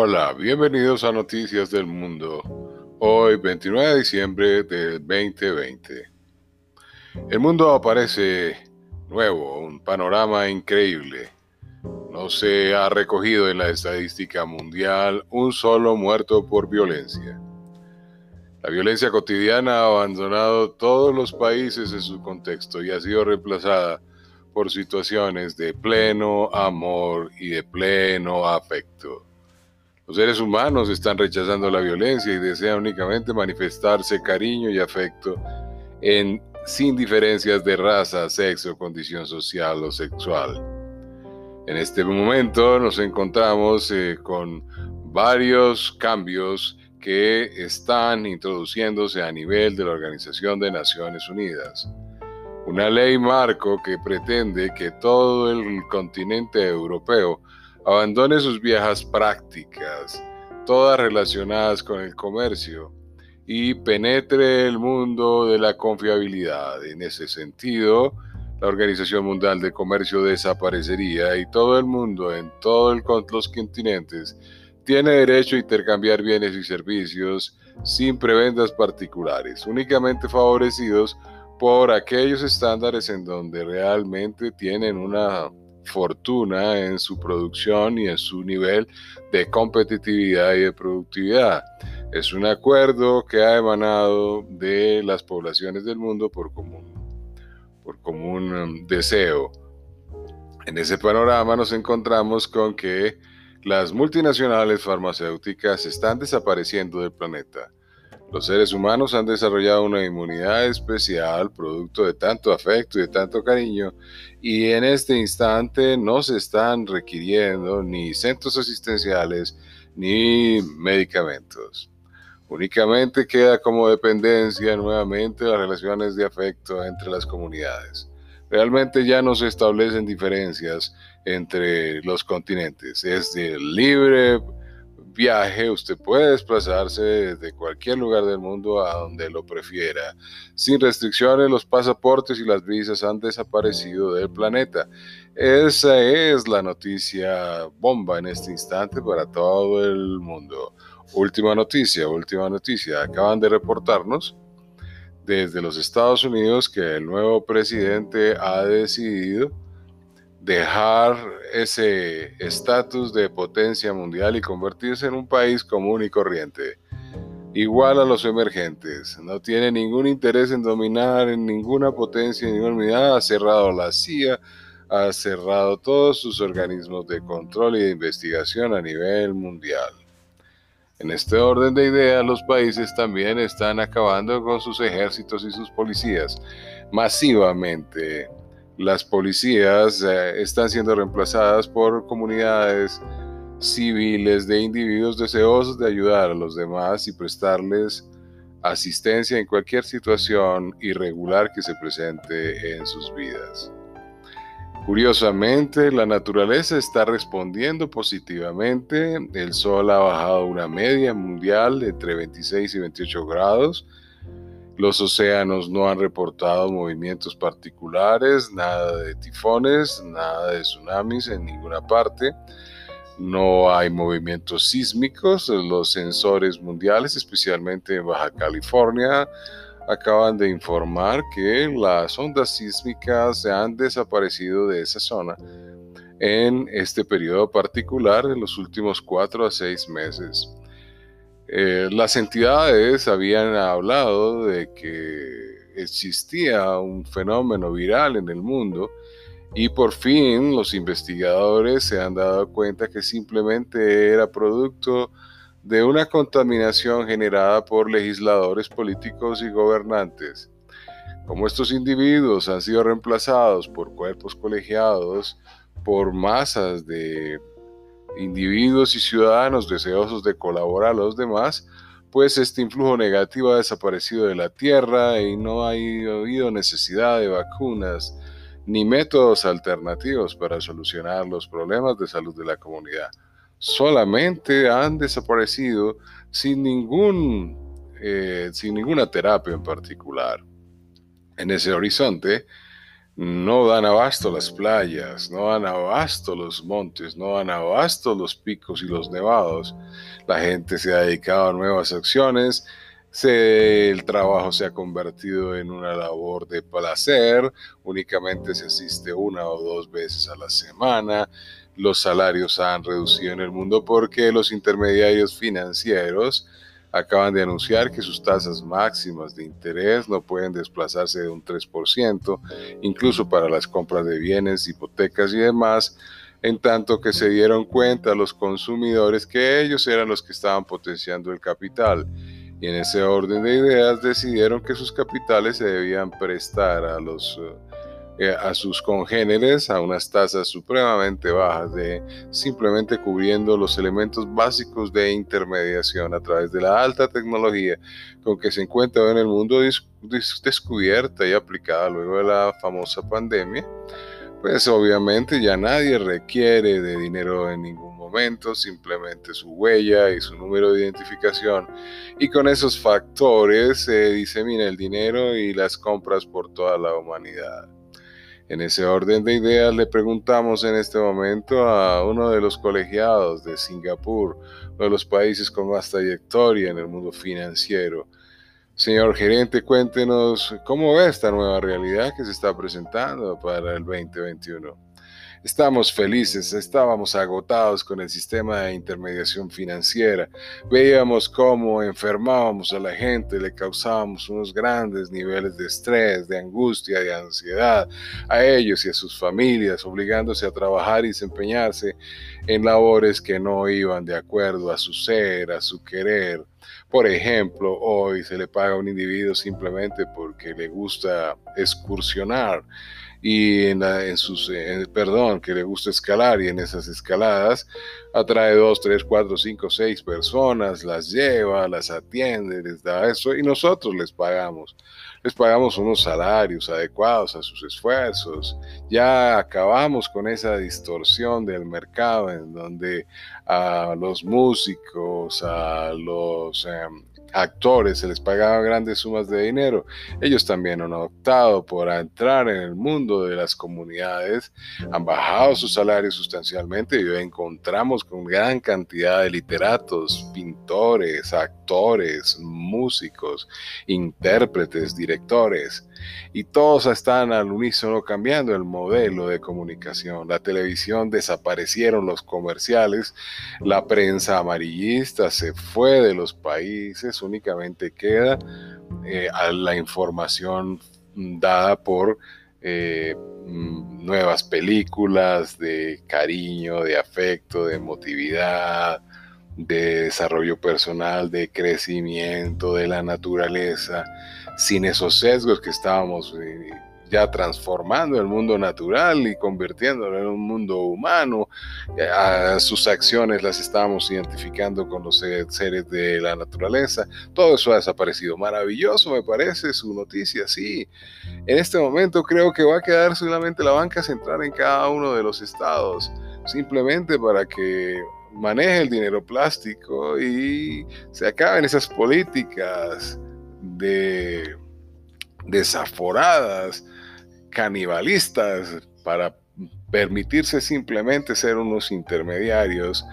Hola, bienvenidos a Noticias del Mundo. Hoy, 29 de diciembre del 2020. El mundo aparece nuevo, un panorama increíble. No se ha recogido en la estadística mundial un solo muerto por violencia. La violencia cotidiana ha abandonado todos los países en su contexto y ha sido reemplazada por situaciones de pleno amor y de pleno afecto. Los seres humanos están rechazando la violencia y desean únicamente manifestarse cariño y afecto en, sin diferencias de raza, sexo, condición social o sexual. En este momento nos encontramos eh, con varios cambios que están introduciéndose a nivel de la Organización de Naciones Unidas. Una ley marco que pretende que todo el continente europeo abandone sus viejas prácticas, todas relacionadas con el comercio, y penetre el mundo de la confiabilidad. En ese sentido, la Organización Mundial de Comercio desaparecería y todo el mundo en todos los continentes tiene derecho a intercambiar bienes y servicios sin prebendas particulares, únicamente favorecidos por aquellos estándares en donde realmente tienen una fortuna en su producción y en su nivel de competitividad y de productividad. Es un acuerdo que ha emanado de las poblaciones del mundo por común, por común um, deseo. En ese panorama nos encontramos con que las multinacionales farmacéuticas están desapareciendo del planeta los seres humanos han desarrollado una inmunidad especial producto de tanto afecto y de tanto cariño y en este instante no se están requiriendo ni centros asistenciales ni medicamentos. Únicamente queda como dependencia nuevamente las relaciones de afecto entre las comunidades. Realmente ya no se establecen diferencias entre los continentes. Es de libre viaje, usted puede desplazarse desde cualquier lugar del mundo a donde lo prefiera. Sin restricciones, los pasaportes y las visas han desaparecido del planeta. Esa es la noticia bomba en este instante para todo el mundo. Última noticia, última noticia. Acaban de reportarnos desde los Estados Unidos que el nuevo presidente ha decidido dejar ese estatus de potencia mundial y convertirse en un país común y corriente, igual a los emergentes. No tiene ningún interés en dominar en ninguna potencia, en unidad. Ha cerrado la CIA, ha cerrado todos sus organismos de control y de investigación a nivel mundial. En este orden de ideas, los países también están acabando con sus ejércitos y sus policías masivamente las policías eh, están siendo reemplazadas por comunidades civiles de individuos deseosos de ayudar a los demás y prestarles asistencia en cualquier situación irregular que se presente en sus vidas. Curiosamente, la naturaleza está respondiendo positivamente. El sol ha bajado una media mundial entre 26 y 28 grados los océanos no han reportado movimientos particulares, nada de tifones, nada de tsunamis en ninguna parte. No hay movimientos sísmicos. Los sensores mundiales, especialmente en Baja California, acaban de informar que las ondas sísmicas se han desaparecido de esa zona en este periodo particular en los últimos cuatro a seis meses. Eh, las entidades habían hablado de que existía un fenómeno viral en el mundo y por fin los investigadores se han dado cuenta que simplemente era producto de una contaminación generada por legisladores políticos y gobernantes. Como estos individuos han sido reemplazados por cuerpos colegiados, por masas de individuos y ciudadanos deseosos de colaborar a los demás, pues este influjo negativo ha desaparecido de la Tierra y no ha habido necesidad de vacunas ni métodos alternativos para solucionar los problemas de salud de la comunidad. Solamente han desaparecido sin, ningún, eh, sin ninguna terapia en particular. En ese horizonte, no dan abasto las playas, no dan abasto los montes, no dan abasto los picos y los nevados. La gente se ha dedicado a nuevas acciones, el trabajo se ha convertido en una labor de placer, únicamente se asiste una o dos veces a la semana, los salarios han reducido en el mundo porque los intermediarios financieros acaban de anunciar que sus tasas máximas de interés no pueden desplazarse de un 3%, incluso para las compras de bienes, hipotecas y demás, en tanto que se dieron cuenta los consumidores que ellos eran los que estaban potenciando el capital. Y en ese orden de ideas decidieron que sus capitales se debían prestar a los eh, eh, a sus congéneres a unas tasas supremamente bajas de simplemente cubriendo los elementos básicos de intermediación a través de la alta tecnología con que se encuentra en el mundo descubierta y aplicada luego de la famosa pandemia, pues obviamente ya nadie requiere de dinero en ningún momento, simplemente su huella y su número de identificación. Y con esos factores se disemina el dinero y las compras por toda la humanidad. En ese orden de ideas le preguntamos en este momento a uno de los colegiados de Singapur, uno de los países con más trayectoria en el mundo financiero. Señor gerente, cuéntenos cómo ve esta nueva realidad que se está presentando para el 2021. Estamos felices, estábamos agotados con el sistema de intermediación financiera. Veíamos cómo enfermábamos a la gente, le causábamos unos grandes niveles de estrés, de angustia, de ansiedad a ellos y a sus familias, obligándose a trabajar y desempeñarse en labores que no iban de acuerdo a su ser, a su querer. Por ejemplo, hoy se le paga a un individuo simplemente porque le gusta excursionar y en, sus, perdón, que le gusta escalar y en esas escaladas atrae dos, tres, cuatro, cinco, seis personas, las lleva, las atiende, les da eso y nosotros les pagamos. Les pagamos unos salarios adecuados a sus esfuerzos. Ya acabamos con esa distorsión del mercado en donde a los músicos, a los em, actores se les pagaba grandes sumas de dinero. Ellos también han optado por entrar en el mundo de las comunidades, han bajado sus salarios sustancialmente y hoy encontramos con gran cantidad de literatos, pintores, actores, músicos, intérpretes, directores y todos están al unísono cambiando el modelo de comunicación. La televisión desaparecieron los comerciales, la prensa amarillista se fue de los países, únicamente queda eh, la información dada por eh, mm, nuevas películas de cariño, de afecto, de emotividad, de desarrollo personal, de crecimiento, de la naturaleza. Sin esos sesgos que estábamos eh, ya transformando el mundo natural y convirtiéndolo en un mundo humano. A sus acciones las estábamos identificando con los seres de la naturaleza. Todo eso ha desaparecido. Maravilloso me parece su noticia, sí. En este momento creo que va a quedar solamente la banca central en cada uno de los estados, simplemente para que maneje el dinero plástico y se acaben esas políticas de desaforadas, canibalistas, para permitirse simplemente ser unos intermediarios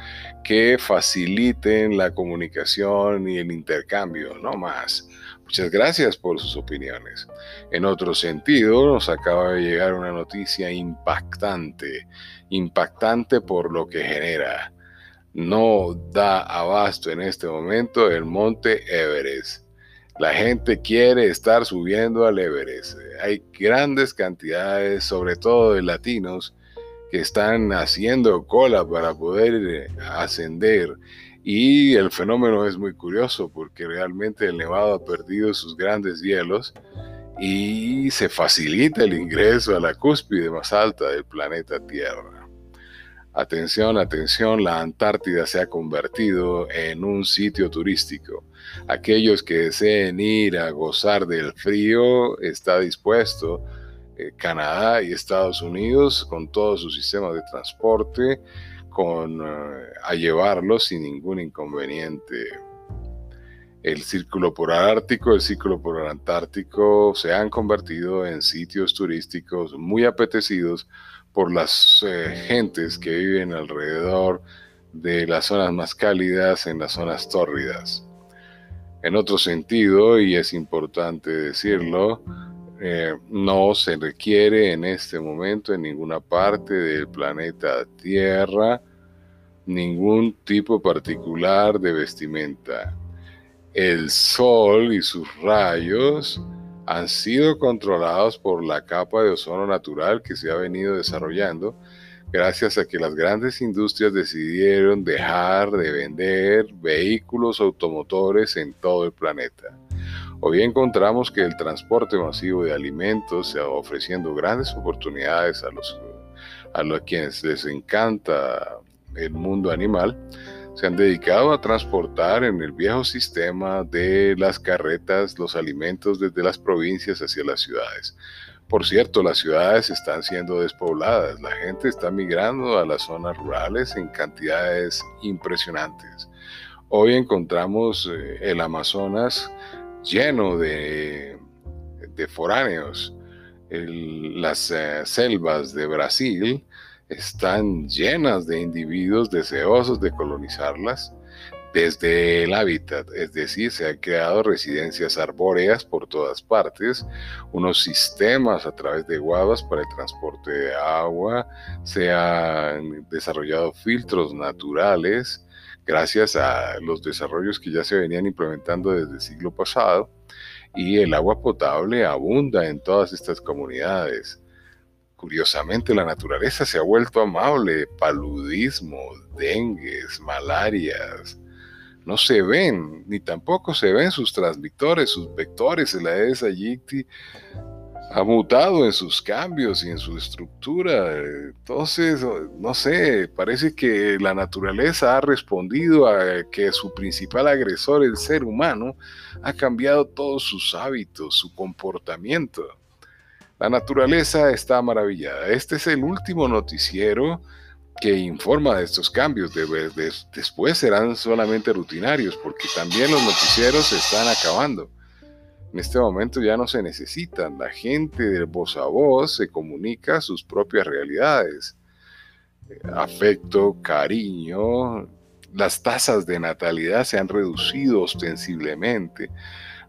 que faciliten la comunicación y el intercambio, no más. Muchas gracias por sus opiniones. En otro sentido, nos acaba de llegar una noticia impactante, impactante por lo que genera. No da abasto en este momento el monte Everest la gente quiere estar subiendo al Everest. Hay grandes cantidades, sobre todo de latinos, que están haciendo cola para poder eh, ascender. Y el fenómeno es muy curioso porque realmente el Nevado ha perdido sus grandes hielos y se facilita el ingreso a la cúspide más alta del planeta Tierra. Atención, atención, la Antártida se ha convertido en un sitio turístico aquellos que deseen ir a gozar del frío, está dispuesto eh, Canadá y Estados Unidos con todo su sistema de transporte con, eh, a llevarlos sin ningún inconveniente. El círculo polar ártico, el círculo polar antártico se han convertido en sitios turísticos muy apetecidos por las eh, gentes que viven alrededor de las zonas más cálidas en las zonas tórridas. En otro sentido, y es importante decirlo, eh, no se requiere en este momento en ninguna parte del planeta Tierra ningún tipo particular de vestimenta. El sol y sus rayos han sido controlados por la capa de ozono natural que se ha venido desarrollando gracias a que las grandes industrias decidieron dejar de vender vehículos automotores en todo el planeta. Hoy encontramos que el transporte masivo de alimentos está ofreciendo grandes oportunidades a los a los quienes les encanta el mundo animal, se han dedicado a transportar en el viejo sistema de las carretas los alimentos desde las provincias hacia las ciudades. Por cierto, las ciudades están siendo despobladas, la gente está migrando a las zonas rurales en cantidades impresionantes. Hoy encontramos eh, el Amazonas lleno de, foráneos. las eh, selvas de Brasil están llenas de individuos deseosos de colonizarlas desde el hábitat, es decir, se han creado residencias arbóreas por todas partes, unos sistemas a través de guavas para el transporte de agua, se han desarrollado filtros naturales gracias a los desarrollos que ya se venían implementando desde el siglo pasado y el agua potable abunda en todas estas comunidades. Curiosamente, la naturaleza se ha vuelto amable. Paludismo, dengues, malarias. No se ven, ni tampoco se ven sus transmitores, sus vectores. El Aedes aegypti ha mutado en sus cambios y en su estructura. Entonces, no sé, parece que la naturaleza ha respondido a que su principal agresor, el ser humano, ha cambiado todos sus hábitos, su comportamiento. La naturaleza está maravillada. Este es el último noticiero que informa de estos cambios. después serán solamente rutinarios porque también los noticieros se están acabando. En este momento ya no se necesitan. La gente de voz a voz se comunica sus propias realidades. Afecto, cariño. Las tasas de natalidad se han reducido ostensiblemente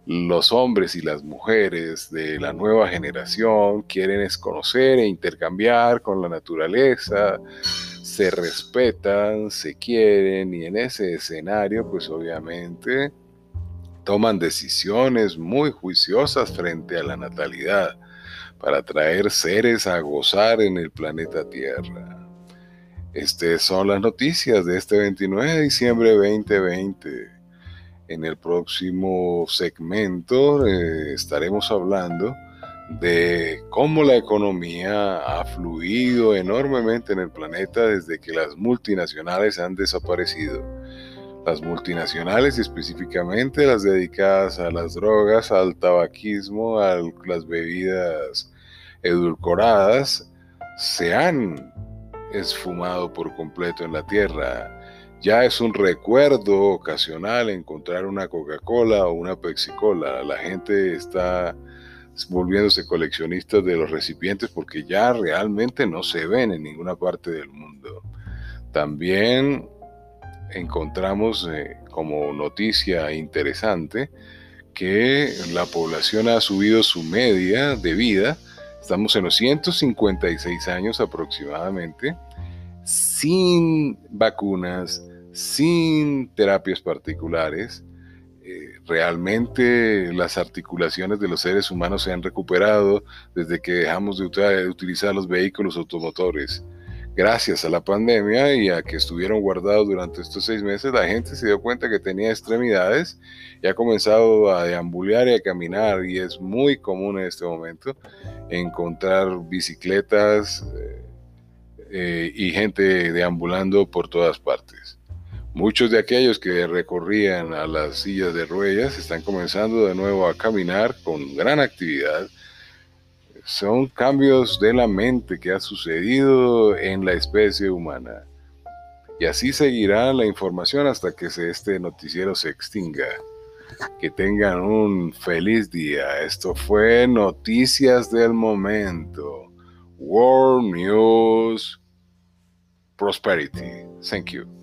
los hombres y las mujeres de la nueva generación quieren es conocer e intercambiar con la naturaleza, se respetan, se quieren y en ese escenario pues obviamente toman decisiones muy juiciosas frente a la natalidad para traer seres a gozar en el planeta Tierra. Estas son las noticias de este 29 de diciembre 2020. En el próximo segmento eh, estaremos hablando de cómo la economía ha fluido enormemente en el planeta desde que las multinacionales han desaparecido. Las multinacionales, específicamente las dedicadas a las drogas, al tabaquismo, a las bebidas edulcoradas, se han esfumado por completo en la tierra ya es un recuerdo ocasional encontrar una Coca-Cola o una Pepsi-Cola. La gente está volviéndose coleccionistas de los recipientes porque ya realmente no se ven en ninguna parte del mundo. También encontramos eh, como noticia interesante que la población ha subido su media de vida. Estamos en los 156 años aproximadamente sin vacunas, sin terapias particulares, eh, realmente las articulaciones de los seres humanos se han recuperado desde que dejamos de utilizar los vehículos automotores. Gracias a la pandemia y a que estuvieron guardados durante estos seis meses, la gente se dio cuenta que tenía extremidades y ha comenzado a deambular y a caminar y es muy común en este momento encontrar bicicletas, eh, eh, y gente deambulando por todas partes. Muchos de aquellos que recorrían a las sillas de ruedas están comenzando de nuevo a caminar con gran actividad. Son cambios de la mente que ha sucedido en la especie humana. Y así seguirá la información hasta que este noticiero se extinga. Que tengan un feliz día. Esto fue Noticias del Momento. World News Prosperity. Thank you.